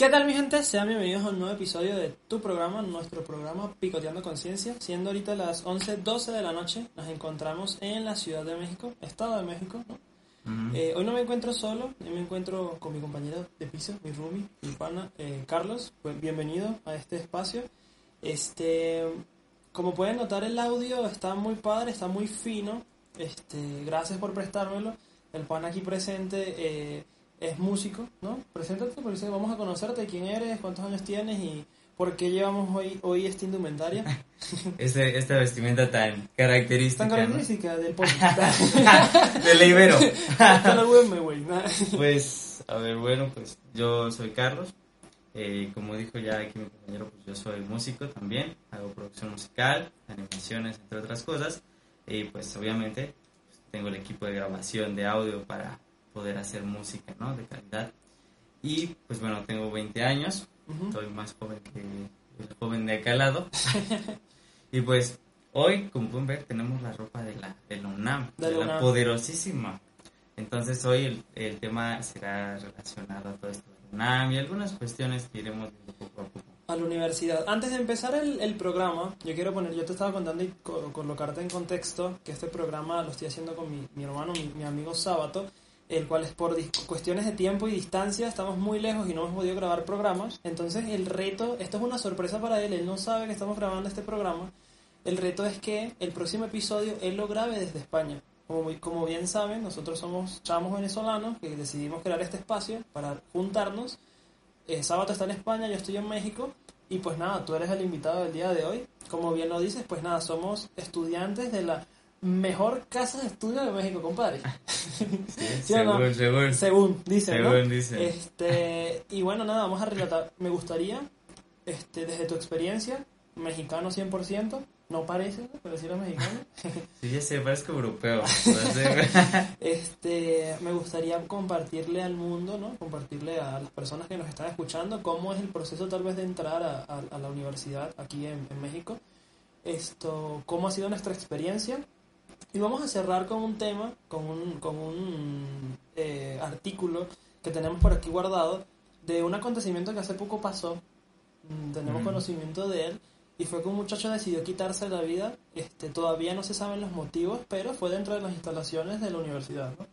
¿Qué tal mi gente? Sean bienvenidos a un nuevo episodio de tu programa, nuestro programa Picoteando Conciencia. Siendo ahorita las 11.12 de la noche, nos encontramos en la Ciudad de México, Estado de México. ¿no? Eh, hoy no me encuentro solo, hoy me encuentro con mi compañero de piso, mi roomie, mi pana, eh, Carlos. Pues bienvenido a este espacio. Este, como pueden notar el audio está muy padre, está muy fino. Este, gracias por prestármelo. El pan aquí presente eh, es músico, ¿no? Preséntate porque vamos a conocerte, quién eres, cuántos años tienes y por qué llevamos hoy, hoy esta indumentaria. Este, esta vestimenta tan característica. Tan ¿no? característica del podcast. Del Ibero. Pues, a ver, bueno, pues yo soy Carlos. Eh, como dijo ya aquí mi compañero, pues yo soy músico también. Hago producción musical, animaciones, entre otras cosas. Y pues obviamente pues, tengo el equipo de grabación de audio para poder hacer música, ¿no? De calidad. Y pues bueno, tengo 20 años. Ujú. Soy más joven que el joven de acá al lado. y pues hoy, como pueden ver, tenemos la ropa de la, de la UNAM, De de, la la UNAM. poderosísima. Entonces hoy el, el tema será relacionado a todo esto de la UNAM y algunas cuestiones que iremos viendo poco a poco. a la universidad. Antes de empezar el, el programa, yo quiero poner, yo te estaba contando y co- colocarte en contexto que este programa lo estoy haciendo con mi, mi hermano, mi, mi amigo Sábato, el cual es por cuestiones de tiempo y distancia, estamos muy lejos y no hemos podido grabar programas. Entonces el reto, esto es una sorpresa para él, él no sabe que estamos grabando este programa. El reto es que el próximo episodio él lo grabe desde España. Como, como bien saben, nosotros somos chamos venezolanos que decidimos crear este espacio para juntarnos eh, Sábado está en España, yo estoy en México y pues nada, tú eres el invitado del día de hoy. Como bien lo dices, pues nada, somos estudiantes de la mejor casa de estudio de México, compadre. ¿Sí no? según, según. Según ¿no? Según dicen. Este, y bueno, nada, vamos a relatar. Me gustaría, este, desde tu experiencia, mexicano 100%, no parece, pero sí eres mexicano. Sí, ya sé, parezco europeo. Este, me gustaría compartirle al mundo, ¿no? Compartirle a las personas que nos están escuchando cómo es el proceso tal vez de entrar a, a- a la universidad aquí en, en México. Esto, cómo ha sido nuestra experiencia. Y vamos a cerrar con un tema, con un, con un eh, artículo que tenemos por aquí guardado de un acontecimiento que hace poco pasó. Mm, Tenemos Mm. conocimiento de él y fue que un muchacho decidió quitarse la vida. Este, todavía no se saben los motivos, pero fue dentro de las instalaciones de la universidad, ¿no?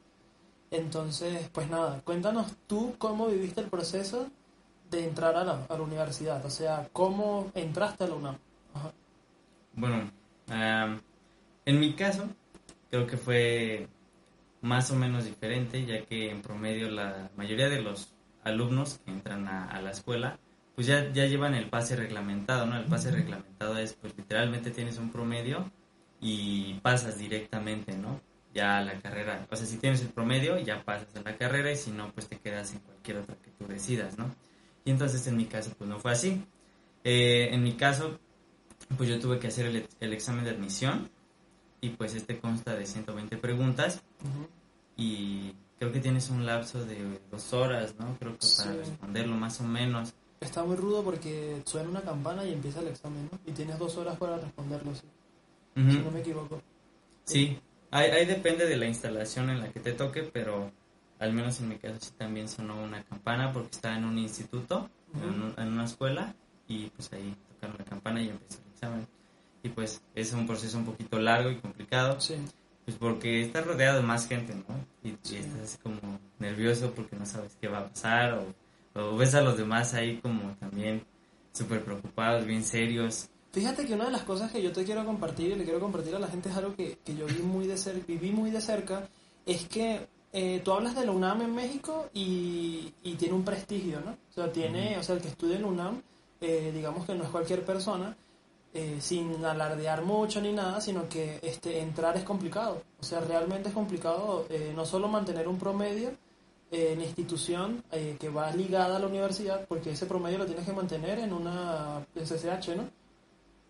Entonces, pues nada, cuéntanos tú cómo viviste el proceso de entrar a la, a la universidad, o sea, cómo entraste a la UNAM. Ajá. Bueno, am, en mi caso, creo que fue más o menos diferente, ya que en promedio la mayoría de los alumnos que entran a, a la escuela, pues ya, ya llevan el pase reglamentado, ¿no? El pase reglamentado es, pues literalmente tienes un promedio y pasas directamente, ¿no? Ya a la carrera. O sea, si tienes el promedio, ya pasas a la carrera y si no, pues te quedas en cualquier otra que tú decidas, ¿no? Y entonces en mi caso, pues no fue así. Eh, en mi caso, pues yo tuve que hacer el, el examen de admisión y pues este consta de 120 preguntas y creo que tienes un lapso de dos horas, ¿no? Creo que para Sí. responderlo más o menos. Está muy rudo porque suena una campana y empieza el examen, ¿no? Y tienes dos horas para responderlo, sí, si no me equivoco. Sí, ahí, ahí depende de la instalación en la que te toque, pero al menos en mi caso sí también sonó una campana porque estaba en un instituto, en, un- en una escuela, y pues ahí tocaron la campana y empezó el examen. Y pues es un proceso un poquito largo y complicado, Sí, pues porque estás rodeado de más gente, ¿no? Y, y Sí. estás así como nervioso porque no sabes qué va a pasar o, o ves a los demás ahí como también súper preocupados, bien serios. Fíjate que una de las cosas que yo te quiero compartir y le quiero compartir a la gente es algo que, que yo vi muy de cer viví muy de cerca, es que eh, tú hablas de la UNAM en México y, y, tiene un prestigio, ¿no? O sea, tiene, o sea, el que estudia en UNAM, eh, digamos que no es cualquier persona, eh, sin alardear mucho ni nada, sino que este, entrar es complicado. O sea, realmente es complicado eh, no solo mantener un promedio en la institución que va ligada a la universidad, porque ese promedio lo tienes que mantener en una en CCH, ¿no?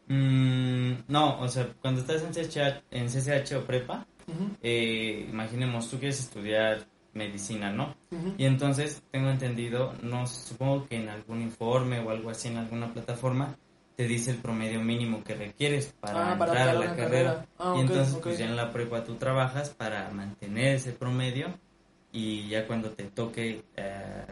Mm, no, o sea, cuando estás en CCH, en CCH o prepa, eh, imaginemos, tú quieres estudiar medicina, ¿no? Y entonces, tengo entendido, no supongo que en algún informe o algo así, en alguna plataforma, te dice el promedio mínimo que requieres para, ah, entrar a la carrera. Ah, y entonces, pues ya en la prepa tú trabajas para mantener ese promedio y ya cuando te toque eh,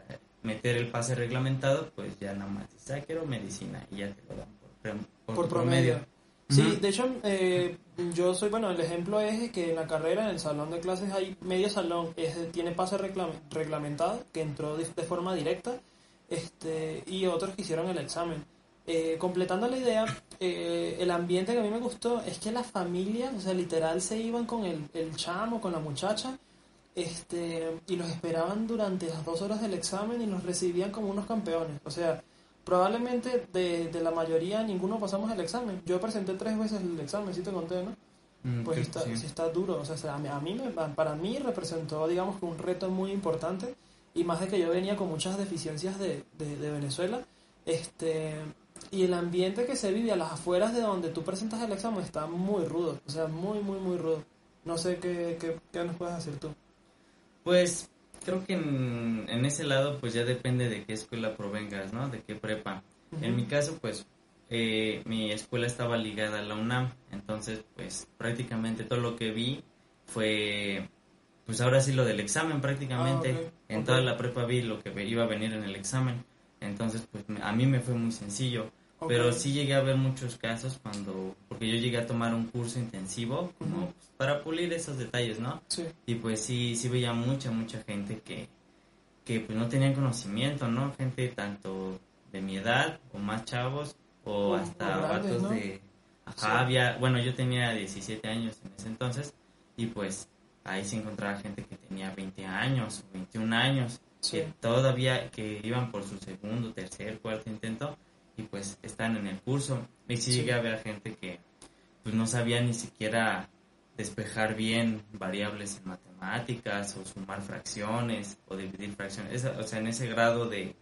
meter el pase reglamentado, pues ya nada más dices, ah, quiero medicina y ya te lo dan por, promedio. Sí, de hecho, eh, yo soy, bueno, el ejemplo es que en la carrera, en el salón de clases, hay medio salón, es, tiene pase reglamentado, que entró de, forma directa, este, y otros que hicieron el examen. Eh, completando la idea, eh, el ambiente que a mí me gustó es que las familias, o sea, literal se iban con el, el chamo, con la muchacha, este, y los esperaban durante las dos horas del examen y los recibían como unos campeones. O sea, probablemente de, de, la mayoría ninguno pasamos el examen. Yo presenté tres veces el examen, si te conté, ¿no? Mm, pues está, sí. está duro, o sea, a mí, a mí para mí representó, digamos, un reto muy importante y más de que yo venía con muchas deficiencias de, de, Venezuela, este, y el ambiente que se vive a las afueras de donde tú presentas el examen está muy rudo, o sea, muy, muy, muy rudo. No sé qué, qué, qué nos puedes decir tú. Pues creo que en, en, ese lado pues ya depende de qué escuela provengas, ¿no? De qué prepa. En mi caso pues eh, mi escuela estaba ligada a la UNAM, entonces pues prácticamente todo lo que vi fue pues ahora sí lo del examen prácticamente. Ah, en toda la prepa vi lo que iba a venir en el examen. Entonces pues a mí me fue muy sencillo. Pero sí llegué a ver muchos casos cuando, porque yo llegué a tomar un curso intensivo como pues, para pulir esos detalles, ¿no? Sí. Y pues sí, sí veía mucha, mucha gente que, que pues no tenían conocimiento, ¿no? Gente tanto de mi edad o más chavos o hasta vatos de... Ajá, había, bueno, yo tenía 17 años en ese entonces y pues ahí se encontraba gente que tenía 20 años, 21 años, que todavía, que iban por su segundo, tercer, cuarto intento y pues están en el curso. Y sí, llegué a ver gente que pues no sabía ni siquiera despejar bien variables en matemáticas o sumar fracciones o dividir fracciones, o sea, en ese grado de,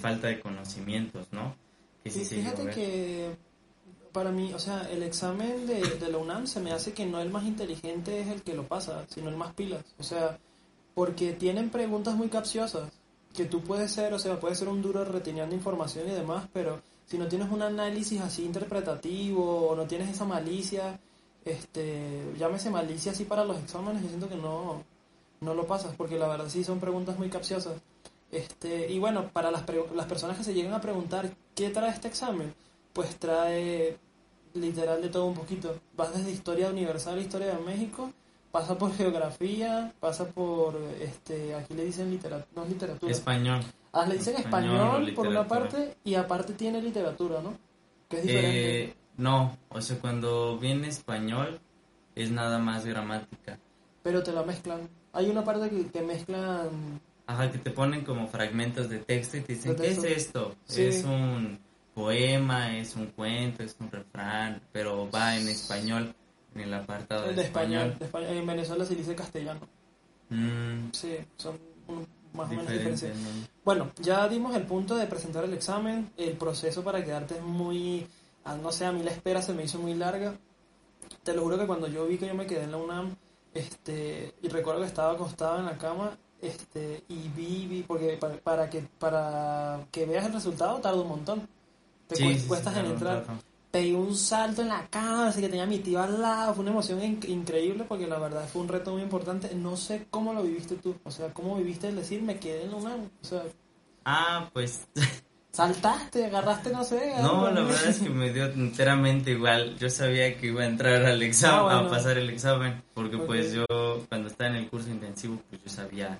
falta de conocimientos, ¿no? Que sí, fíjate que para mí, o sea, el examen de, de la UNAM se me hace que no el más inteligente es el que lo pasa, sino el más pilas, o sea, porque tienen preguntas muy capciosas que tú puedes ser, o sea, puedes ser un duro reteniendo información y demás, pero si no tienes un análisis así interpretativo o no tienes esa malicia, este, llámese malicia así para los exámenes, yo siento que no, no lo pasas, porque la verdad sí son preguntas muy capciosas. Este, y bueno, para las, las personas que se llegan a preguntar qué trae este examen, pues trae literal de todo un poquito. Vas desde historia universal, historia de México, pasa por geografía, pasa por, este, aquí le dicen literatura, no literatura. Español. Ah, le dicen español, por una parte y aparte tiene literatura, ¿no? Que es diferente. Eh, no, o sea, cuando viene español es nada más gramática. Pero te la mezclan. Hay una parte que, que mezclan... Ajá, que te ponen como fragmentos de texto y te dicen, ¿qué es esto? Es un poema, es un cuento, es un refrán, pero va en español en el apartado de, español. En Venezuela se dice castellano. Mm. Sí, son más o menos diferentes. Bueno, ya dimos el punto de presentar el examen. El proceso para quedarte es muy. Ah, no sé, a mí la espera se me hizo muy larga. Te lo juro que cuando yo vi que yo me quedé en la UNAM, este, y recuerdo que estaba acostado en la cama, este, y vi, vi porque para, que para que veas el resultado tarda un montón. Te cuestas en entrar pegué un salto en la cama, así que tenía a mi tío al lado, fue una emoción increíble porque la verdad fue un reto muy importante. No sé cómo lo viviste tú, o sea, cómo viviste el decir me quedé en la UNAM, o sea... Ah, pues... Saltaste, agarraste, no sé. No, la verdad es que me dio enteramente igual. Yo sabía que iba a entrar al examen, ah, a pasar el examen, porque pues yo cuando estaba en el curso intensivo, pues yo sabía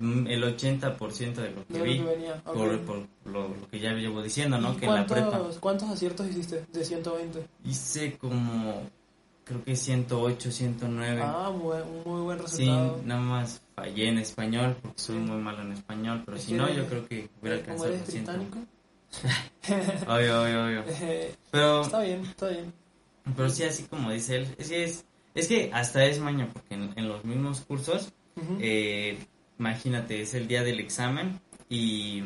el 80% de lo que De lo vi que venía, ok. por, por lo, lo que ya llevo diciendo, ¿no? ¿Y Que en la prepa cuántos, ¿Cuántos aciertos hiciste de 120? hice como, creo que 108, 109. Ah, muy, muy buen sí, resultado. nada más fallé en español porque soy Sí. muy malo en español, pero si no, eres- yo creo que hubiera alcanzado 100. británico. Obvio, obvio, obvio. Pero, está bien, está bien. pero sí, así como dice él, es que, es, es que hasta es maño, porque en, en los mismos cursos Ujú. eh, imagínate, es el día del examen y,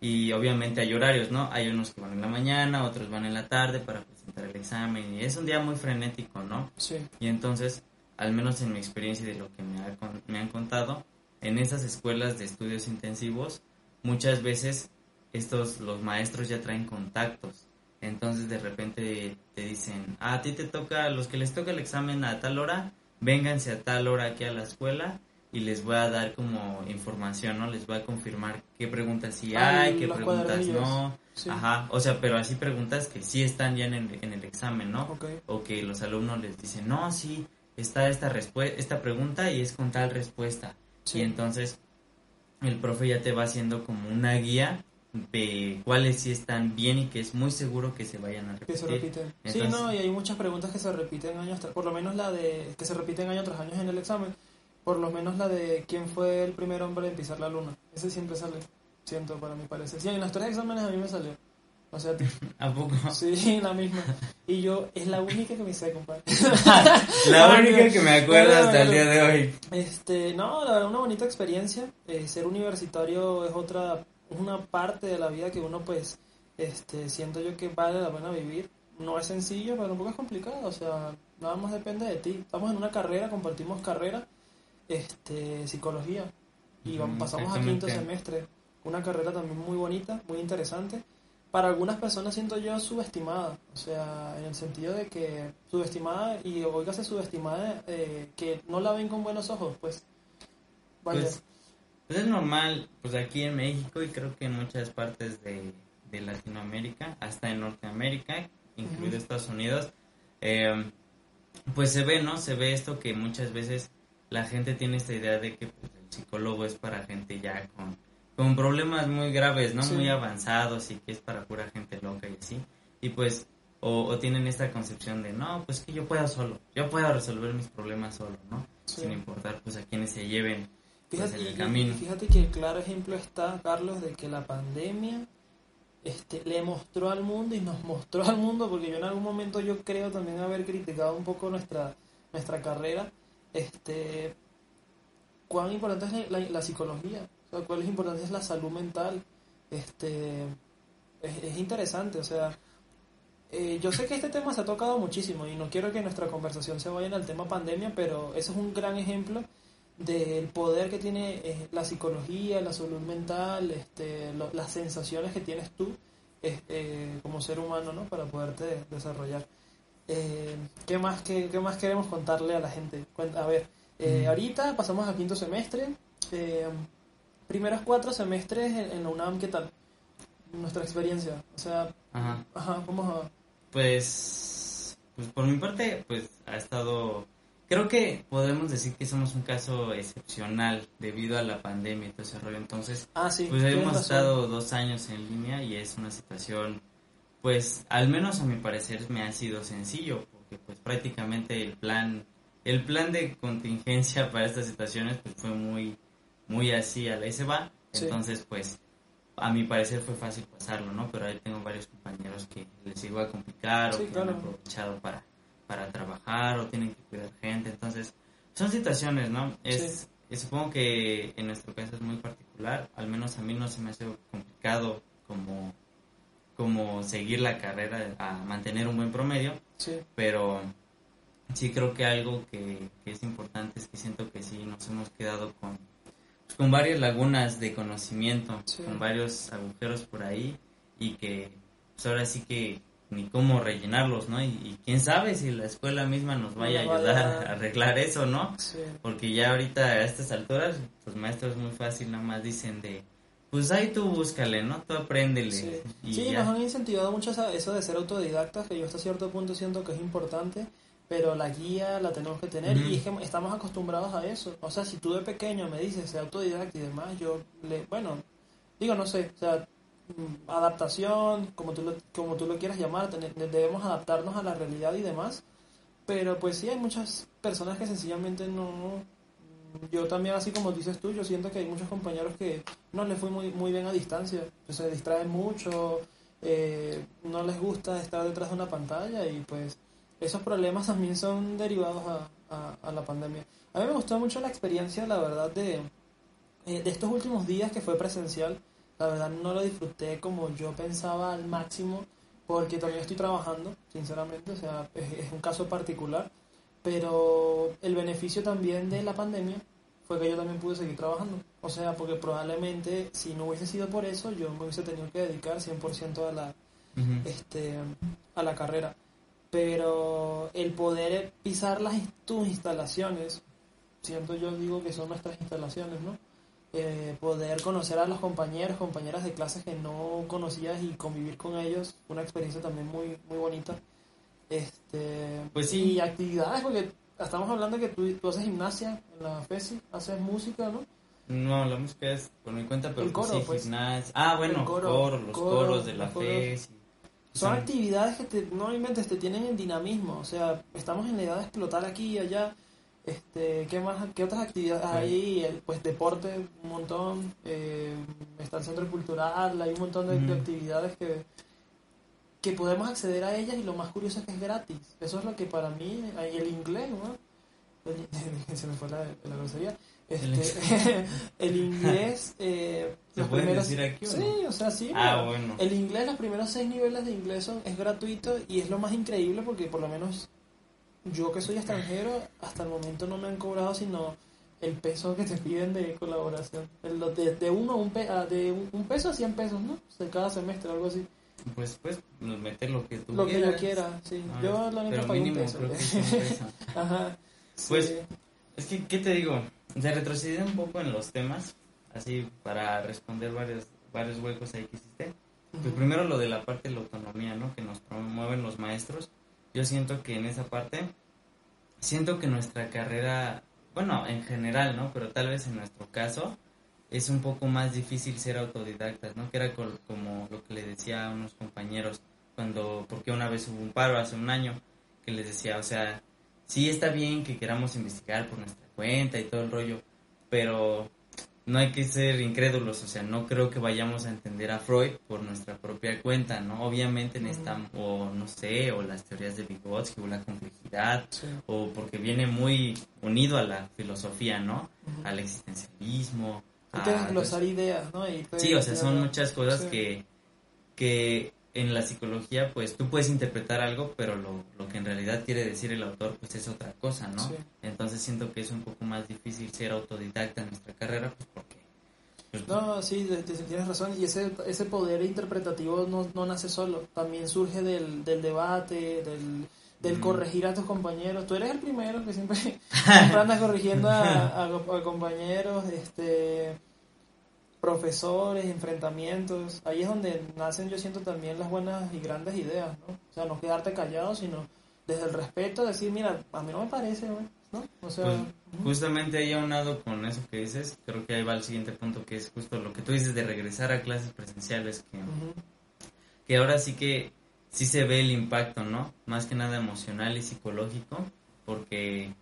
y obviamente hay horarios, ¿no? Hay unos que van en la mañana, otros van en la tarde para presentar el examen y es un día muy frenético, ¿no? sí, Y entonces, al menos en mi experiencia y de lo que me, ha me han contado, en esas escuelas de estudios intensivos, muchas veces estos, los maestros ya traen contactos. Entonces de repente te dicen, "Ah, a ti te toca, a los que les toca el examen a tal hora, vénganse a tal hora aquí a la escuela y les voy a dar como información, ¿no? Les voy a confirmar qué preguntas sí hay, qué los preguntas no. Sí. Ajá, o sea, pero así preguntas que sí están ya en el, en el examen, ¿no? Ok. O que los alumnos les dicen, no, sí, está esta, esta pregunta y es con tal respuesta. Sí. Y entonces el profe ya te va haciendo como una guía de cuáles sí están bien y que es muy seguro que se vayan a Que se repetir. repiten. sí, no, y hay muchas preguntas que se repiten años tras, por lo menos la de, que se repiten año tras año en el examen, por lo menos la de quién fue el primer hombre en pisar la luna. Ese siempre sale, siento, para mi parecer. Sí, en los tres exámenes a mí me salió. O sea, ¿A poco? sí, la misma. Y yo, es la única que me sé, compadre. La única que me acuerdo No, hasta el día de hoy. Este, no, la verdad, una bonita experiencia. Eh, ser universitario es otra, una parte de la vida que uno, pues, este, siento yo que vale la pena vivir. No es sencillo, pero tampoco es complicado. O sea, nada más depende de ti. Estamos en una carrera, compartimos carrera, este, psicología. Y vamos- pasamos a quinto semestre. Una carrera también muy bonita, muy interesante. Para algunas personas siento yo subestimada, o sea, en el sentido de que subestimada y oígase subestimada, eh, que no la ven con buenos ojos, pues. Vaya, Pues, pues es normal, pues aquí en México y creo que en muchas partes de, de Latinoamérica, hasta en Norteamérica, incluido. Estados Unidos, eh, pues se ve, ¿no? Se ve esto que muchas veces la gente tiene esta idea de que pues, el psicólogo es para gente ya con, con problemas muy graves, ¿no? Sí. Muy avanzados y que es para pura gente loca y así. Y pues, o, o tienen esta concepción de, no, pues que yo puedo solo, yo puedo resolver mis problemas solo, ¿no? Sí. Sin importar pues a quienes se lleven pues, fíjate, en el camino. fíjate que el claro ejemplo está, Carlos, de que la pandemia este, le mostró al mundo y nos mostró al mundo, porque yo en algún momento yo creo también haber criticado un poco nuestra, nuestra carrera, este, cuán importante es la, la- psicología, o cuál es importante es la salud mental, este, es, es interesante, o sea, eh, yo sé que este tema se ha tocado muchísimo y no quiero que nuestra conversación se vaya el tema pandemia, pero eso es un gran ejemplo del poder que tiene eh, la psicología, la salud mental, este, lo- las sensaciones que tienes tú este, como ser humano, ¿no? Para poderte desarrollar. Eh, ¿qué, más, qué, qué más queremos contarle a la gente? A ver, eh, Mm. ahorita pasamos a quinto semestre. eh, primeros cuatro semestres en, en la UNAM, ¿qué tal? Nuestra experiencia. O sea, Ajá. ajá, vamos a... Pues, pues por mi parte, pues ha estado, creo que podemos decir que somos un caso excepcional debido a la pandemia y todo ese rollo. Entonces, Ah, sí. pues hemos estado dos años en línea y es una situación, pues al menos a mi parecer me ha sido sencillo, porque pues prácticamente el plan, el plan de contingencia para estas situaciones pues fue muy, muy así a la y se va. Sí. Entonces, pues a mi parecer fue fácil pasarlo, ¿no? Pero ahí tengo varios compañeros que les llegó a complicar Sí, o que claro. han aprovechado para, para trabajar o tienen que cuidar gente. Entonces, son situaciones, ¿no? Es, supongo que en nuestro caso es muy particular. Al menos a mí no se me hace complicado como, como seguir la carrera a mantener un buen promedio, Sí, pero sí creo que algo que, que es importante es que siento que sí nos hemos quedado con, pues, con varias lagunas de conocimiento, Sí. con varios agujeros por ahí y que pues ahora sí que ni cómo rellenarlos, ¿no? Y, y quién sabe si la escuela misma nos vaya a ayudar vaya- a arreglar eso, ¿no? sí. Porque ya ahorita a estas alturas, los maestros muy fácil nada más dicen de, pues ahí tú búscale, ¿no? Tú apréndele. Sí, Y Sí, ya. nos han incentivado mucho eso de ser autodidactas, que yo hasta cierto punto siento que es importante, pero la guía la tenemos que tener y es que estamos acostumbrados a eso. O sea, si tú de pequeño me dices, sé autodidacta y demás, yo, le, bueno, digo, no sé, o sea, mm, adaptación, como tú lo, como tú lo quieras llamar, debemos adaptarnos a la realidad y demás, pero pues sí hay muchas personas que sencillamente no... Yo también, así como dices tú, yo siento que hay muchos compañeros que no les fue muy, muy bien a distancia, se distraen mucho, eh, no les gusta estar detrás de una pantalla y pues esos problemas también son derivados a, a, la pandemia. A mí me gustó mucho la experiencia, la verdad, de, eh, de estos últimos días que fue presencial. La verdad no lo disfruté como yo pensaba al máximo, porque también estoy trabajando, sinceramente, o sea, es, un caso particular. Pero el beneficio también de la pandemia fue que yo también pude seguir trabajando. O sea, porque probablemente si no hubiese sido por eso, yo me hubiese tenido que dedicar 100% a la, este, a la carrera pero el poder pisar las, tus instalaciones, siento yo digo que son nuestras instalaciones, ¿no? Eh, poder conocer a los compañeros, compañeras de clases que no conocías y convivir con ellos, una experiencia también muy, muy bonita. Este, pues sí. Y actividades, porque estamos hablando que tú, tú haces gimnasia en la FESI, haces música, ¿no? No, la música es por mi cuenta, pero el coro, sí, pues. gimnasia. Ah, bueno, coro, los coros de la FESI. Son actividades que te, no inventes, te tienen en dinamismo. O sea, estamos en la edad de explotar aquí y allá. Este, ¿qué más, qué otras actividades hay? Pues deporte, un montón. Eh, está el centro cultural, hay un montón de, actividades que, que podemos acceder a ellas y lo más curioso es que es gratis. Eso es lo que para mí, el inglés, ¿no? Se me fue la, la grosería. Este, el inglés, eh, los primeros, decir aquí, sí, o sea, sí. Ah, bueno. El inglés, los primeros seis niveles de inglés son, es gratuito y es lo más increíble porque por lo menos yo que soy extranjero, hasta el momento no me han cobrado sino el peso que te piden de colaboración. El, de, de uno un de un, peso a 100 pesos, ¿no? De cada semestre, algo así. Pues, pues, meter lo que tú Lo que yo quiera, sí. yo la única pagué un peso. Ajá. Pues, es que, ¿qué te digo? Se retrocede un poco en los temas, así para responder varios, varios huecos ahí que hiciste. Pues primero lo de la parte de la autonomía, ¿no? Que nos promueven los maestros. Yo siento que en esa parte, siento que nuestra carrera, bueno, en general, ¿no? Pero tal vez en nuestro caso, es un poco más difícil ser autodidactas, ¿no? Que era como lo que le decía a unos compañeros cuando, porque una vez hubo un paro hace un año, que les decía, o sea, sí está bien que queramos investigar por nuestra cuenta y todo el rollo, pero no hay que ser incrédulos, o sea, no creo que vayamos a entender a Freud por nuestra propia cuenta, ¿no? Obviamente necesitamos, o no sé, o las teorías de Vygotsky, o la complejidad, o porque viene muy unido a la filosofía, ¿no? Al existencialismo. A, glosar ideas, ¿no? sí, o sea, son muchas cosas que, que en la psicología, pues tú puedes interpretar algo, pero lo, lo, que en realidad quiere decir el autor, pues es otra cosa, ¿no? Entonces siento que es un poco más difícil ser autodidacta en nuestra carrera, pues porque... Pues, no, sí, tienes razón. Y ese, ese poder interpretativo no, no nace solo, también surge del, del debate, del, del corregir a tus compañeros. Tú eres el primero que siempre, andas corrigiendo a, a compañeros, este profesores, enfrentamientos, ahí es donde nacen yo siento también las buenas y grandes ideas, ¿no? O sea, no quedarte callado, sino desde el respeto decir, mira, a mí no me parece, ¿no? O sea, pues, justamente ahí aunado con eso que dices, creo que ahí va el siguiente punto que es justo lo que tú dices de regresar a clases presenciales, que, que ahora sí que sí se ve el impacto, ¿no? Más que nada emocional y psicológico, porque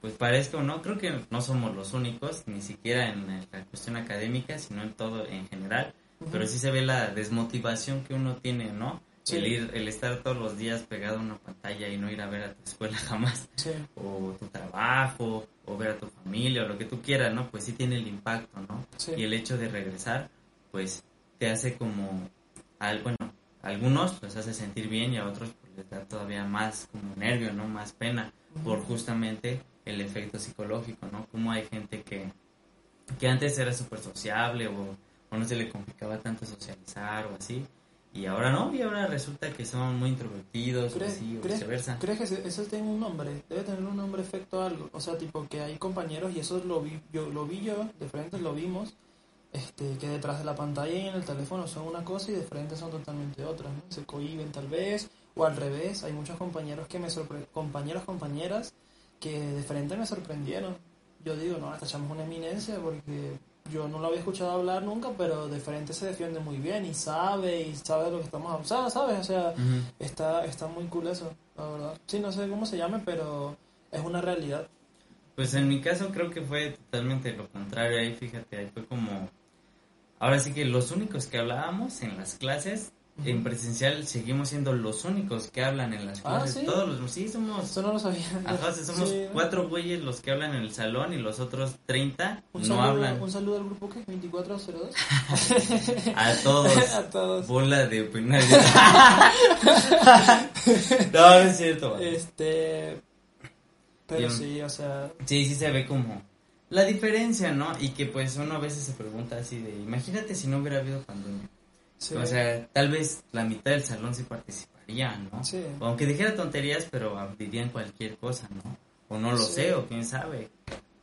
pues parezca o no, creo que no somos los únicos, ni siquiera en la cuestión académica, sino en todo en general, pero sí se ve la desmotivación que uno tiene, ¿no? El ir, el estar todos los días pegado a una pantalla y no ir a ver a tu escuela jamás, o tu trabajo, o ver a tu familia, o lo que tú quieras, ¿no? Pues sí tiene el impacto, ¿no? Y el hecho de regresar, pues te hace como, al, bueno, algunos los hace sentir bien y a otros pues, les da todavía más como nervio, ¿no? Más pena, por justamente el efecto psicológico, ¿no? Como hay gente que, que antes era súper sociable o, no se le complicaba tanto socializar o así, y ahora no, y ahora resulta que son muy introvertidos o así, o viceversa. ¿Crees que eso tiene un nombre? Debe tener un nombre efecto algo, o sea, tipo que hay compañeros, y eso lo vi yo, lo vi yo de frente lo vimos, este, que detrás de la pantalla y en el teléfono son una cosa y de frente son totalmente otras, ¿no? Se cohiben tal vez, O al revés, hay muchos compañeros que me sorpre compañeros, compañeras que de frente me sorprendieron. Yo digo, no, esta chama es una eminencia porque yo no lo había escuchado hablar nunca, pero de frente se defiende muy bien y sabe y sabe de lo que estamos hablando, ¿sabes? O sea, está, está muy cool eso, la verdad. Sí, no sé cómo se llame, pero es una realidad. Pues en mi caso creo que fue totalmente lo contrario ahí, fíjate, ahí fue como... Ahora sí que los únicos que hablábamos en las clases en presencial seguimos siendo los únicos que hablan en las ah, clases. Todos los, sí, somos. Eso no lo sabía. Ajá, somos cuatro güeyes los que hablan en el salón y los otros 30 no saludo, hablan. Un saludo al grupo que 2402. a todos. a todos. Bola de opiniones. no, no es cierto. Este. Pero sí, o sea. Sí, sí se ve como la diferencia, ¿no? Y que pues uno a veces se pregunta así de, imagínate si no hubiera habido pandemia. O sea, tal vez la mitad del salón sí participaría, ¿no? aunque dijera tonterías, pero dirían cualquier cosa, ¿no? O no lo sé, o quién sabe.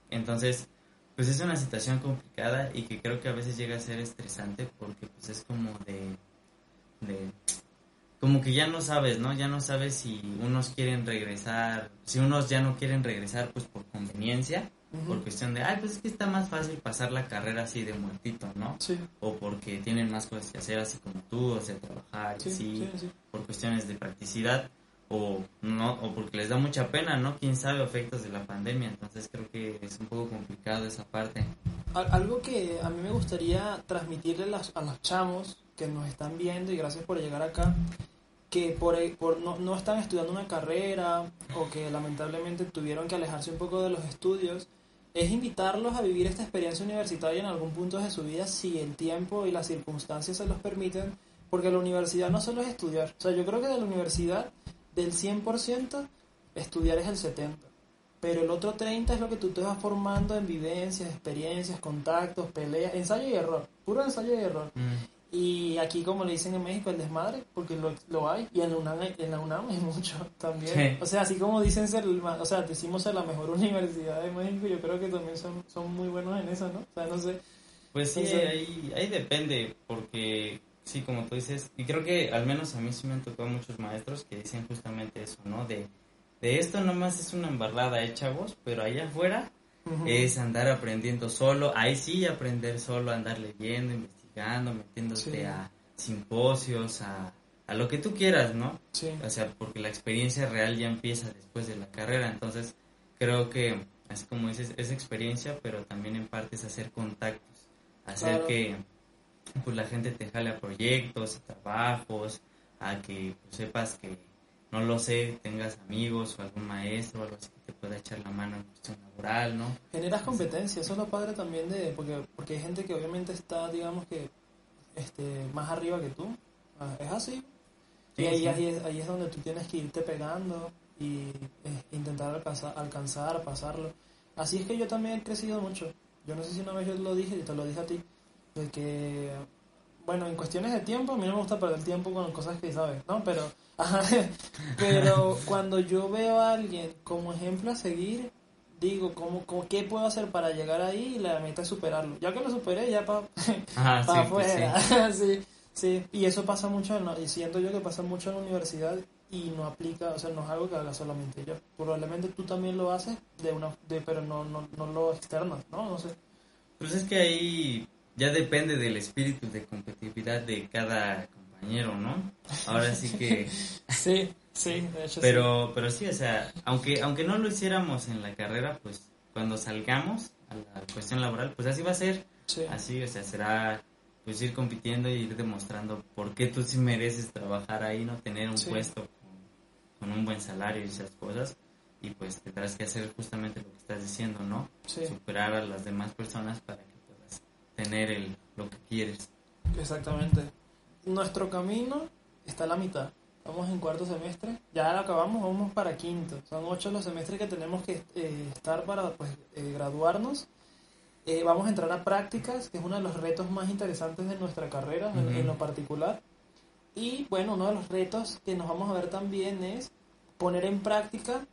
Entonces, pues es una situación complicada y que creo que a veces llega a ser estresante porque pues es como de, de como que ya no sabes, ¿no? Ya no sabes si unos quieren regresar, si unos ya no quieren regresar pues por conveniencia por cuestión de, ay, pues es que está más fácil pasar la carrera así de muertito, ¿no? Sí. O porque tienen más cosas que hacer así como tú, o sea, trabajar y así, por cuestiones de practicidad, o no o porque les da mucha pena, ¿no? Quién sabe efectos de la pandemia, entonces creo que es un poco complicado esa parte. Algo que a mí me gustaría transmitirle a los chamos que nos están viendo y gracias por llegar acá, que por, por no, no están estudiando una carrera o que lamentablemente tuvieron que alejarse un poco de los estudios, es invitarlos a vivir esta experiencia universitaria en algún punto de su vida si el tiempo y las circunstancias se los permiten, porque la universidad no solo es estudiar, o sea, yo creo que de la universidad del 100% estudiar es el 70%, pero el otro 30% es lo que tú te vas formando en vivencias, experiencias, contactos, peleas, ensayo y error, puro ensayo y error. Mm. Y aquí, como le dicen en México, el desmadre, porque lo, lo hay. Y en la UNAM, en la UNAM hay mucho también. O sea, así como dicen ser, o sea, decimos ser la mejor universidad de México, yo creo que también son, son muy buenos en eso, ¿no? O sea, no sé. Pues sí, ahí, ahí depende, porque sí, como tú dices, y creo que al menos a mí sí me han tocado muchos maestros que dicen justamente eso, ¿no? De, de esto nomás es una embarrada, ¿eh, chavos? Pero allá afuera es andar aprendiendo solo, ahí sí aprender solo, andar leyendo, investigando metiéndote a simposios, a, a, lo que tú quieras, ¿no? O sea, porque la experiencia real ya empieza después de la carrera, entonces creo que, así como dices, es experiencia, pero también en parte es hacer contactos, hacer que pues la gente te jale a proyectos, a trabajos, a que pues, sepas que, no lo sé, tengas amigos o algún maestro o algo así te pueda echar la mano en cuestión laboral, ¿no? Generas competencia, eso es lo padre también de, porque, porque hay gente que obviamente está, digamos que, este, más arriba que tú, ah, es así. y ahí, Ahí, es, ahí, es, donde tú tienes que irte pegando y eh, intentar alcanzar, alcanzar, pasarlo. Así es que yo también he crecido mucho. Yo no sé si una vez yo lo dije y te lo dije a ti, de que, bueno, en cuestiones de tiempo, a mí no me gusta perder tiempo con cosas que sabes, ¿no? Pero Pero cuando yo veo a alguien como ejemplo a seguir, digo, ¿cómo, ¿qué puedo hacer para llegar ahí? Y la meta es superarlo. Ya que lo superé, ya para pa pues afuera. sí. sí. Y eso pasa mucho, y siento yo que pasa mucho en la universidad y no aplica, o sea, no es algo que haga solamente yo. Probablemente tú también lo haces, de una de, pero no, no, no lo externas, ¿no? No sé. Pues es que ahí ya depende del espíritu de competitividad de cada ¿no? Ahora sí que... sí, sí, de hecho pero, sí. Pero sí, o sea, aunque, aunque no lo hiciéramos en la carrera, pues cuando salgamos a la cuestión laboral, pues así va a ser. Así, o sea, será pues ir compitiendo y ir demostrando por qué tú sí mereces trabajar ahí, no tener un puesto con, un buen salario y esas cosas. Y pues tendrás que hacer justamente lo que estás diciendo, ¿no? Superar a las demás personas para que puedas tener el, lo que quieres. Exactamente nuestro camino está a la mitad. Vamos en cuarto semestre, ya lo acabamos, vamos para quinto. Son ocho los semestres que tenemos que eh, estar para pues, eh, graduarnos. Eh, vamos a entrar a prácticas, que es uno de los retos más interesantes de nuestra carrera en, lo particular. Y bueno, uno de los retos que nos vamos a ver también es poner en práctica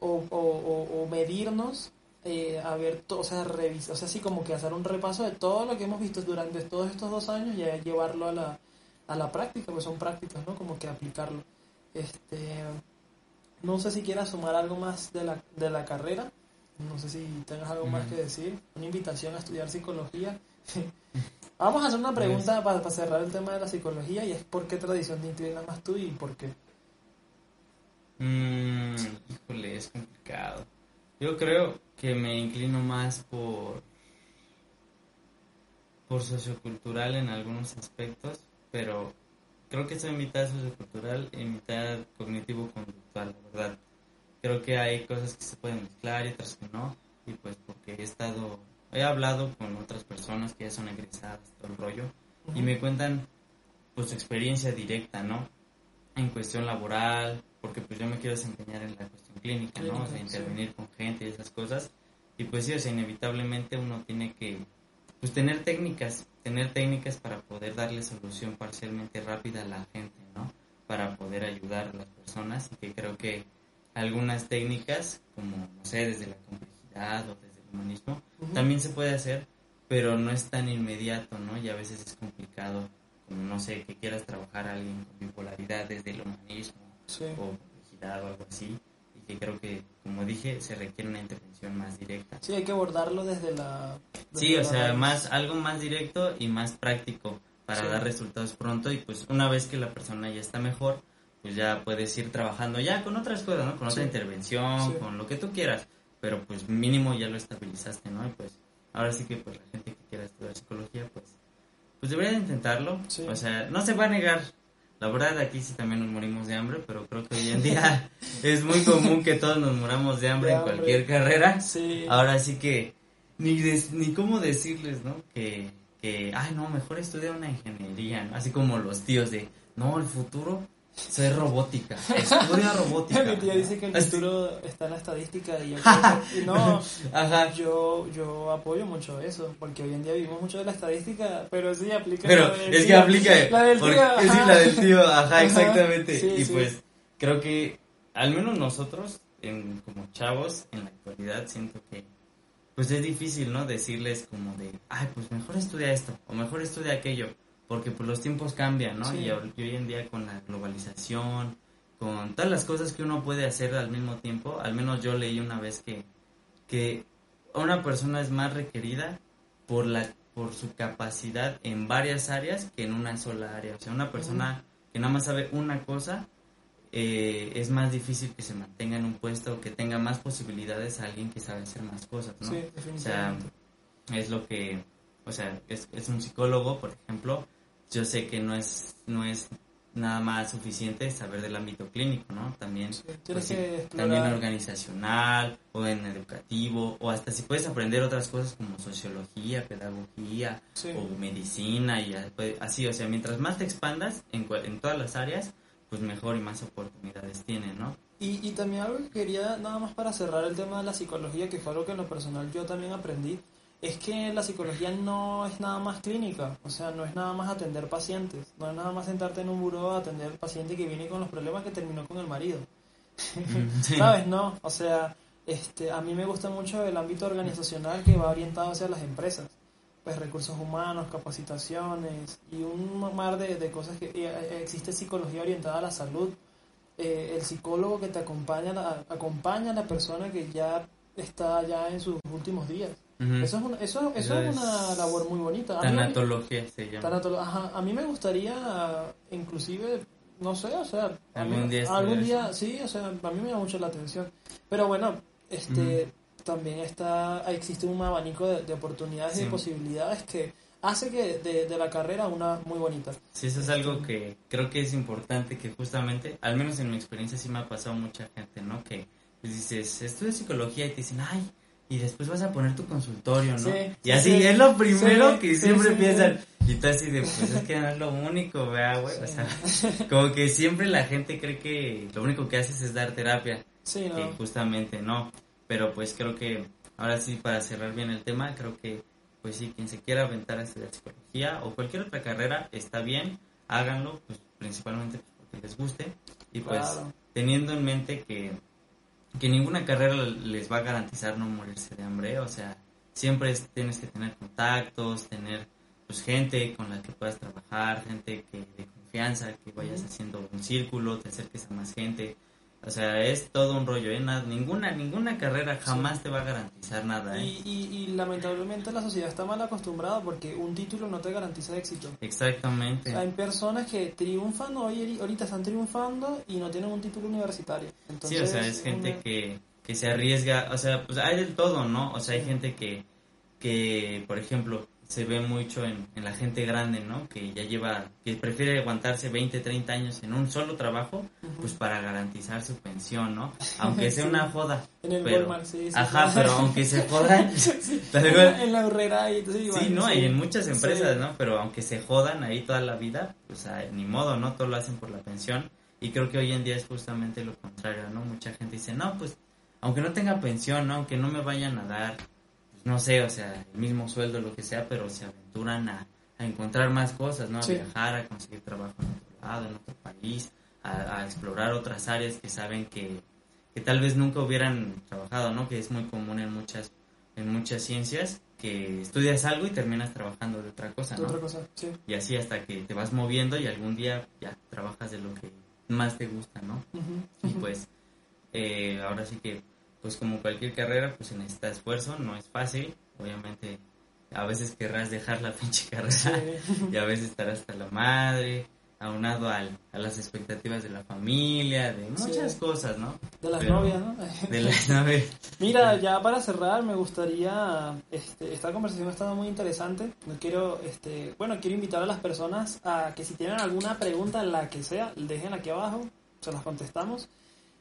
o, o, medirnos, a ver, o sea, revisar, o sea, así como que hacer un repaso de todo lo que hemos visto durante todos estos dos años y llevarlo a la, a la práctica, pues son prácticas, ¿no? Como que aplicarlo. Este, no sé si quieras sumar algo más de la, de la carrera. No sé si tengas algo más Mm. que decir. Una invitación a estudiar psicología. Vamos a hacer una pregunta para, para cerrar el tema de la psicología y es ¿por qué tradición te inclinas más tú y por qué? Mm, híjole, es complicado. Yo creo que me inclino más por por sociocultural en algunos aspectos, pero creo que soy mitad sociocultural y mitad cognitivo-conductual, la verdad. Creo que hay cosas que se pueden mezclar y otras que no, y pues porque he estado, he hablado con otras personas que ya son egresadas, todo el rollo, y me cuentan pues su experiencia directa, ¿no? En cuestión laboral, porque pues yo me quiero desempeñar en la cuestión clínica, ¿no? O sea, intervenir con gente y esas cosas. Y pues sí, o sea, inevitablemente uno tiene que pues tener técnicas, tener técnicas para poder darle solución parcialmente rápida a la gente, ¿no? Para poder ayudar a las personas y que creo que algunas técnicas, como, no sé, desde la complejidad o desde el humanismo, también se puede hacer, pero no es tan inmediato, ¿no? Y a veces es complicado, como, no sé, que quieras trabajar a alguien con bipolaridad desde el humanismo Sí. o complejidad o algo así, y que creo que, como dije, se requiere una intervención más directa. Sí, hay que abordarlo desde la... desde Sí, o la sea, raíz. más algo más directo y más práctico para Sí. dar resultados pronto y pues una vez que la persona ya está mejor, pues ya puedes ir trabajando ya con otras cosas, ¿no? Con otra Sí. intervención, con lo que tú quieras, pero pues mínimo ya lo estabilizaste, ¿no? Y pues ahora sí que pues la gente que quiera estudiar psicología, pues pues debería de intentarlo, Sí. o sea, no se va a negar. La verdad aquí sí también nos morimos de hambre, pero creo que hoy en día es muy común que todos nos muramos de hambre De en hambre. cualquier carrera. Sí. Ahora sí que ni, des- ni cómo decirles, ¿no? Que, que, ay, no, mejor estudia una ingeniería, ¿no? Así como los tíos de, no, el futuro es robótica, estudia robótica. Mi tía dice que el futuro está en la estadística y yo creo que- y no, Ajá. yo, yo apoyo mucho eso, porque hoy en día vivimos mucho de la estadística, pero sí aplica. Pero la del es que aplica, La del porque- tío, sí, la del tío, ajá, Ajá, exactamente. sí, y sí. pues creo que al menos nosotros, en, como chavos, en la actualidad, siento que pues es difícil, ¿no? Decirles como de, ay, pues mejor estudia esto, o mejor estudia aquello, porque pues los tiempos cambian, ¿no? Sí. Y, hoy y hoy en día con la globalización, con todas las cosas que uno puede hacer al mismo tiempo, al menos yo leí una vez que, que una persona es más requerida por la por su capacidad en varias áreas que en una sola área. O sea, una persona que nada más sabe una cosa eh, es más difícil que se mantenga en un puesto o que tenga más posibilidades a alguien que sabe hacer más cosas, ¿no? Sí, O sea, es lo que, o sea, es, es un psicólogo, por ejemplo, yo sé que no es, no es nada más suficiente saber del ámbito clínico, ¿no? También, Sí, pues tienes también organizacional o en educativo o hasta si puedes aprender otras cosas como sociología, pedagogía Sí. o medicina y pues, así, o sea, mientras más te expandas en, en todas las áreas, pues mejor y más oportunidades tienen, ¿no? Y, y también algo que quería, nada más para cerrar el tema de la psicología, que fue algo que en lo personal yo también aprendí, es que la psicología no es nada más clínica, o sea, no es nada más atender pacientes, no es nada más sentarte en un buró a atender al paciente que viene con los problemas que terminó con el marido. Mm, sí. ¿Sabes? No, o sea, este, a mí me gusta mucho el ámbito organizacional que va orientado hacia las empresas. Pues recursos humanos, capacitaciones y un mar de, de cosas que eh, existe psicología orientada a la salud. Eh, el psicólogo que te acompaña, la- acompaña a la persona que ya está ya en sus últimos días. Ujú. Eso es una, eso, eso Eso es una es labor muy bonita. A mí- Tanatología se llama. Tanatolo- ajá, a mí me gustaría, inclusive, no sé, o sea, Algún mí- día algún día, sí, o sea, a mí me llama mucho la atención. Pero bueno, este, también está, existe un abanico de, de oportunidades y Sí. de posibilidades que hace que de, de la carrera una muy bonita. Sí, eso es algo que creo que es importante que justamente, al menos en mi experiencia sí me ha pasado mucha gente, ¿no? Que pues, dices, estudia psicología y te dicen, ay, y después vas a poner tu consultorio, ¿no? Sí, y sí, así sí. es lo primero Sí, que siempre piensan. Y tú así de, pues es que no es lo único, vea, güey. O sea, como que siempre la gente cree que lo único que haces es dar terapia. Sí, ¿no? que justamente no. Pero pues creo que ahora sí, para cerrar bien el tema, creo que pues sí, quien se quiera aventar a estudiar psicología o cualquier otra carrera, está bien, háganlo, pues principalmente pues, porque les guste y pues Claro. teniendo en mente que, que ninguna carrera les va a garantizar no morirse de hambre, o sea, siempre es- tienes que tener contactos, tener pues gente con la que puedas trabajar, gente que de confianza, que vayas haciendo un círculo, te acerques a más gente. O sea, es todo un rollo, ¿eh? ninguna, ninguna carrera jamás te va a garantizar nada, ¿eh? Y, y, y, lamentablemente la sociedad está mal acostumbrada porque un título no te garantiza éxito. Exactamente. hay personas que triunfan hoy, ahorita están triunfando y no tienen un título universitario. sí, o sea, es gente que, que se arriesga, o sea, pues hay del todo, ¿no? O sea, hay gente que, que por ejemplo, se ve mucho en, la gente grande, ¿no? Que ya lleva, que prefiere aguantarse 20, 30 años en un solo trabajo, pues para garantizar su pensión, ¿no? Aunque sea una joda. En el pero, Walmart, sí, Ajá, pero aunque se jodan. en, la, horrera y Sí, ¿no? Y en muchas empresas, ¿no? Pero aunque se jodan ahí toda la vida, pues ni modo, ¿no? Todo lo hacen por la pensión. Y creo que hoy en día es justamente lo contrario, ¿no? Mucha gente dice, no, pues, aunque no tenga pensión, ¿no? Aunque no me vayan a dar no sé, o sea, el mismo sueldo, lo que sea, pero se aventuran a, encontrar más cosas, ¿no? A viajar, a conseguir trabajo en otro lado, en otro país, a, explorar otras áreas que saben que, que, tal vez nunca hubieran trabajado, ¿no? Que es muy común en muchas, en muchas ciencias, que estudias algo y terminas trabajando de otra cosa, ¿no? De otra cosa, sí. Y así hasta que te vas moviendo y algún día ya trabajas de lo que más te gusta, ¿no? Y pues, eh, ahora sí que pues como cualquier carrera, pues se necesita esfuerzo, no es fácil, obviamente a veces querrás dejar la pinche carrera y a veces estar hasta la madre, aunado al, a las expectativas de la familia, de muchas cosas, ¿no? De las novias, ¿no? De las novias. Mira, ya para cerrar, me gustaría, este, esta conversación ha estado muy interesante. Quiero, este, bueno, quiero invitar a las personas a que si tienen alguna pregunta, la que sea, dejen aquí abajo, se las contestamos.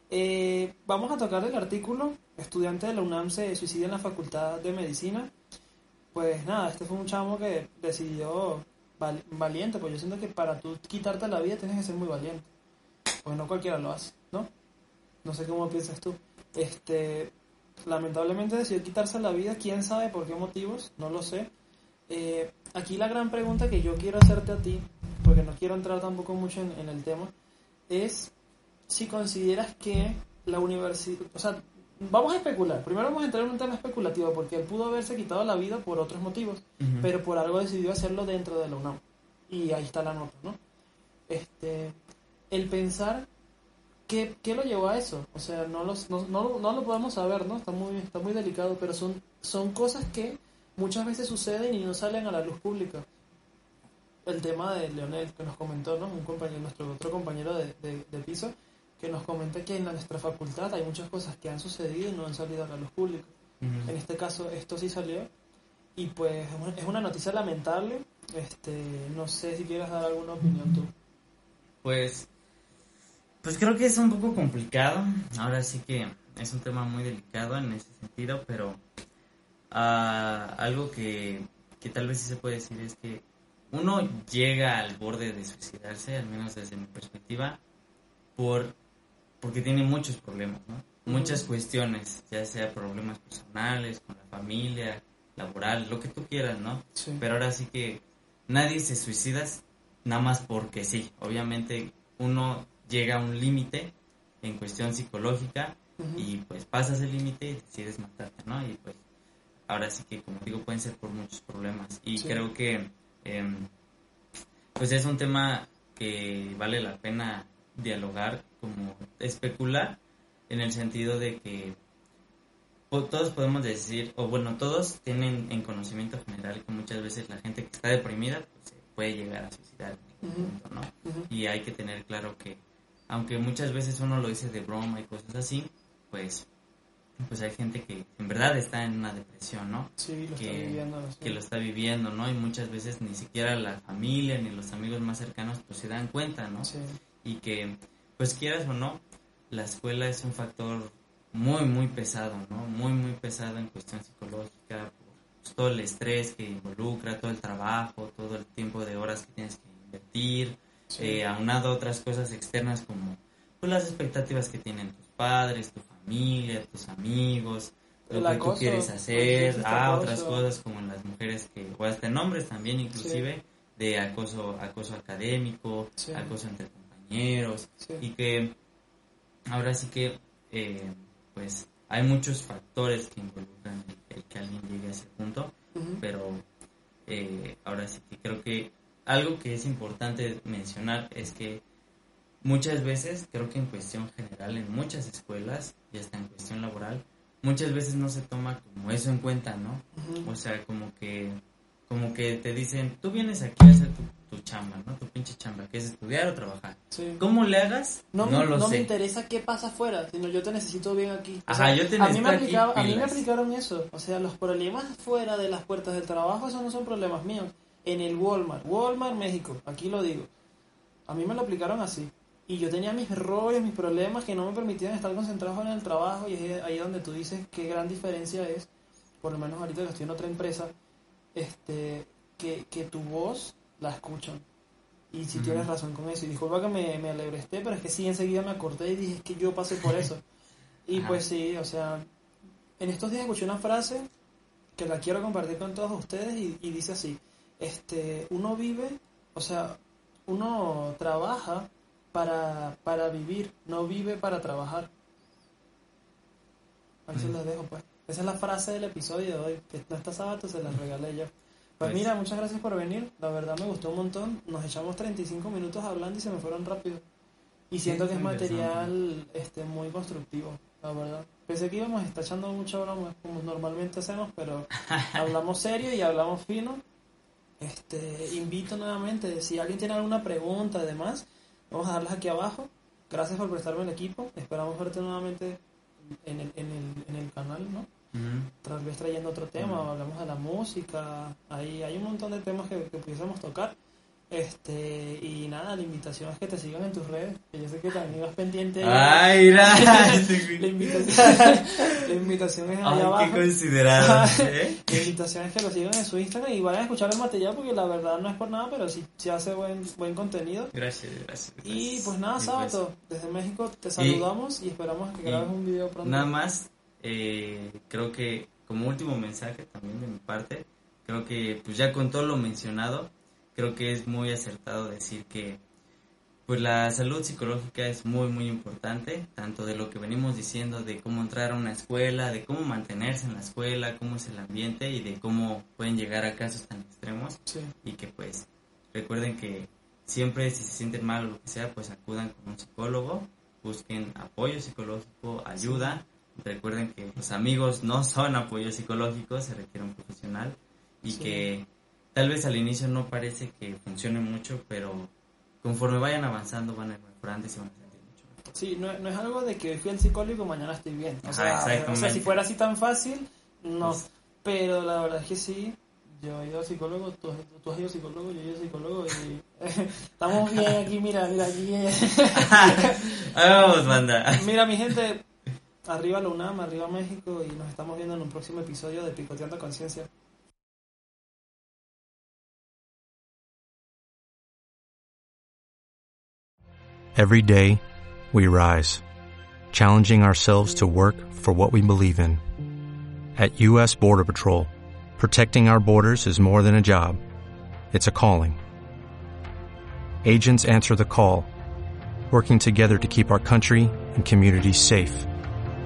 Eh, vamos a tocar el artículo. Estudiante de la UNAM se suicida en la Facultad de Medicina. Pues nada, este fue un chamo que decidió valiente, pues yo siento que para tú quitarte la vida tienes que ser muy valiente. Porque no cualquiera lo hace, ¿no? No sé cómo piensas tú. Este, lamentablemente decidió quitarse la vida, quién sabe por qué motivos, no lo sé. Eh, aquí la gran pregunta que yo quiero hacerte a ti, porque no quiero entrar tampoco mucho en el tema, es si consideras que la universidad, o sea, vamos a especular, primero vamos a entrar en un tema especulativo, porque él pudo haberse quitado la vida por otros motivos, pero por algo decidió hacerlo dentro de la UNAM. Y ahí está la nota, ¿no? Este, el pensar ¿Qué, ¿Qué, lo llevó a eso? O sea, no, los, no, no, no, lo podemos saber, ¿no? Está muy, está muy delicado, pero son, son cosas que muchas veces suceden y no salen a la luz pública. El tema de Leonel que nos comentó, ¿no? Un compañero, nuestro otro compañero de, de piso, que nos comenta que en nuestra facultad hay muchas cosas que han sucedido y no han salido a la luz pública. En este caso, esto sí salió. Y pues es una noticia lamentable. Este, no sé si quieres dar alguna opinión tú. Pues, pues creo que es un poco complicado. Ahora sí que es un tema muy delicado en ese sentido, pero ah, algo que, que tal vez sí se puede decir es que uno llega al borde de suicidarse, al menos desde mi perspectiva, por porque tiene muchos problemas, ¿no? Muchas cuestiones, ya sea problemas personales, con la familia, laboral, lo que tú quieras, ¿no? Pero ahora sí que nadie se suicida nada más porque sí. Obviamente uno llega a un límite en cuestión psicológica y pues pasas el límite y decides matarte, ¿no? Y pues ahora sí que, como digo, pueden ser por muchos problemas. Y creo que em, pues es un tema que vale la pena dialogar, como especular, en el sentido de que todos podemos decir, o bueno, todos tienen en conocimiento general que muchas veces la gente que está deprimida pues, se puede llegar a suicidar ¿no? Y hay que tener claro que, aunque muchas veces uno lo dice de broma y cosas así, pues pues hay gente que en verdad está en una depresión, ¿no? Sí, lo que, está viviendo. Que lo está viviendo, ¿no? Y muchas veces ni siquiera la familia ni los amigos más cercanos pues se dan cuenta, ¿no? Sí y que, pues quieras o no, la escuela es un factor muy, muy pesado, ¿no? Muy, muy pesado en cuestión psicológica, por todo el estrés que involucra, todo el trabajo, todo el tiempo de horas que tienes que invertir, eh, aunado a otras cosas externas como pues, las expectativas que tienen tus padres, tu familia, tus amigos, lo que tú quieres hacer, ah, otras cosas como en las mujeres que, o hasta en hombres también inclusive, de acoso, acoso académico, acoso entre y que ahora sí que eh, pues hay muchos factores que involucran el, que alguien llegue a ese punto, pero eh, ahora sí que creo que algo que es importante mencionar es que muchas veces, creo que en cuestión general, en muchas escuelas, y hasta en cuestión laboral, muchas veces no se toma como eso en cuenta, ¿no? O sea, como que, como que te dicen, tú vienes aquí a hacer tu, chamba, ¿no? Tu pinche chamba, que es estudiar o trabajar. ¿Cómo le hagas? No, no, lo no me interesa qué pasa afuera, sino yo te necesito bien aquí. Ajá, yo te necesito a mí me A mí me aplicaron eso, o sea, los problemas fuera de las puertas del trabajo, esos no son problemas míos. En el Walmart, Walmart México, aquí lo digo. A mí me lo aplicaron así. Y yo tenía mis rollos, mis problemas que no me permitían estar concentrado en el trabajo y es ahí donde tú dices qué gran diferencia es, por lo menos ahorita que estoy en otra empresa, este, que, que tu voz la escuchan. Y si tienes razón con eso. Y disculpa que me, me alebresté, pero es que sí, enseguida me acordé y dije, es que yo pasé por eso. y pues sí, o sea, en estos días escuché una frase que la quiero compartir con todos ustedes y, y dice así, este, uno vive, o sea, uno trabaja para, para vivir, no vive para trabajar. Ahí se dejo, pues. Esa es la frase del episodio de hoy. Que no está sábado, se la regalé yo. Pues, mira, muchas gracias por venir. La verdad me gustó un montón. Nos echamos 35 minutos hablando y se me fueron rápido. Y siento que es material este muy constructivo, la verdad. Pensé que íbamos a estar echando mucha broma, como normalmente hacemos, pero hablamos serio y hablamos fino. Este, invito nuevamente, si alguien tiene alguna pregunta y demás, Vamos a darlas aquí abajo. Gracias por prestarme el equipo. Esperamos verte nuevamente en el, en el, en el canal, ¿no? Tal vez trayendo otro tema, hablamos de la música. Ahí hay un montón de temas que, que pudiésemos tocar. Este, y nada, la invitación es que te sigan en tus redes, que yo sé que también vas pendiente. Ay, la, invitación, la invitación es allá abajo. Qué considerado. ¿eh? la invitación es que lo sigan en su Instagram y vayan a escuchar el material porque la verdad no es por nada, pero sí, sí hace buen, buen contenido. Gracias, gracias. Y pues nada, Sábado, desde México te saludamos y, esperamos que grabes un video pronto. Nada más, eh, creo que como último mensaje también de mi parte, creo que pues ya con todo lo mencionado, creo que es muy acertado decir que pues la salud psicológica es muy muy importante, tanto de lo que venimos diciendo de cómo entrar a una escuela, de cómo mantenerse en la escuela, cómo es el ambiente y de cómo pueden llegar a casos tan extremos. Y que pues recuerden que siempre si se sienten mal o lo que sea, pues acudan con un psicólogo, busquen apoyo psicológico, ayuda, recuerden que los amigos no son apoyo psicológico, se requiere un profesional y que tal vez al inicio no parece que funcione mucho, pero conforme vayan avanzando van a ir mejorando y se van a sentir mucho mejor. Sí, no, no es algo de que fui al psicólogo y mañana estoy bien. O, sea, o sea, si fuera así tan fácil, no. Pues pero la verdad es que sí, yo he ido al psicólogo, tú, tú has ido al psicólogo, yo he ido al psicólogo y estamos bien aquí, mira, mira aquí. Vamos, banda. Mira, mi gente, arriba la UNAM, arriba México y nos estamos viendo en un próximo episodio de Picoteando Conciencia. Every day, we rise, challenging ourselves to work for what we believe in. At U.S. Border Patrol, protecting our borders is more than a job. It's a calling. Agents answer the call, working together to keep our country and communities safe.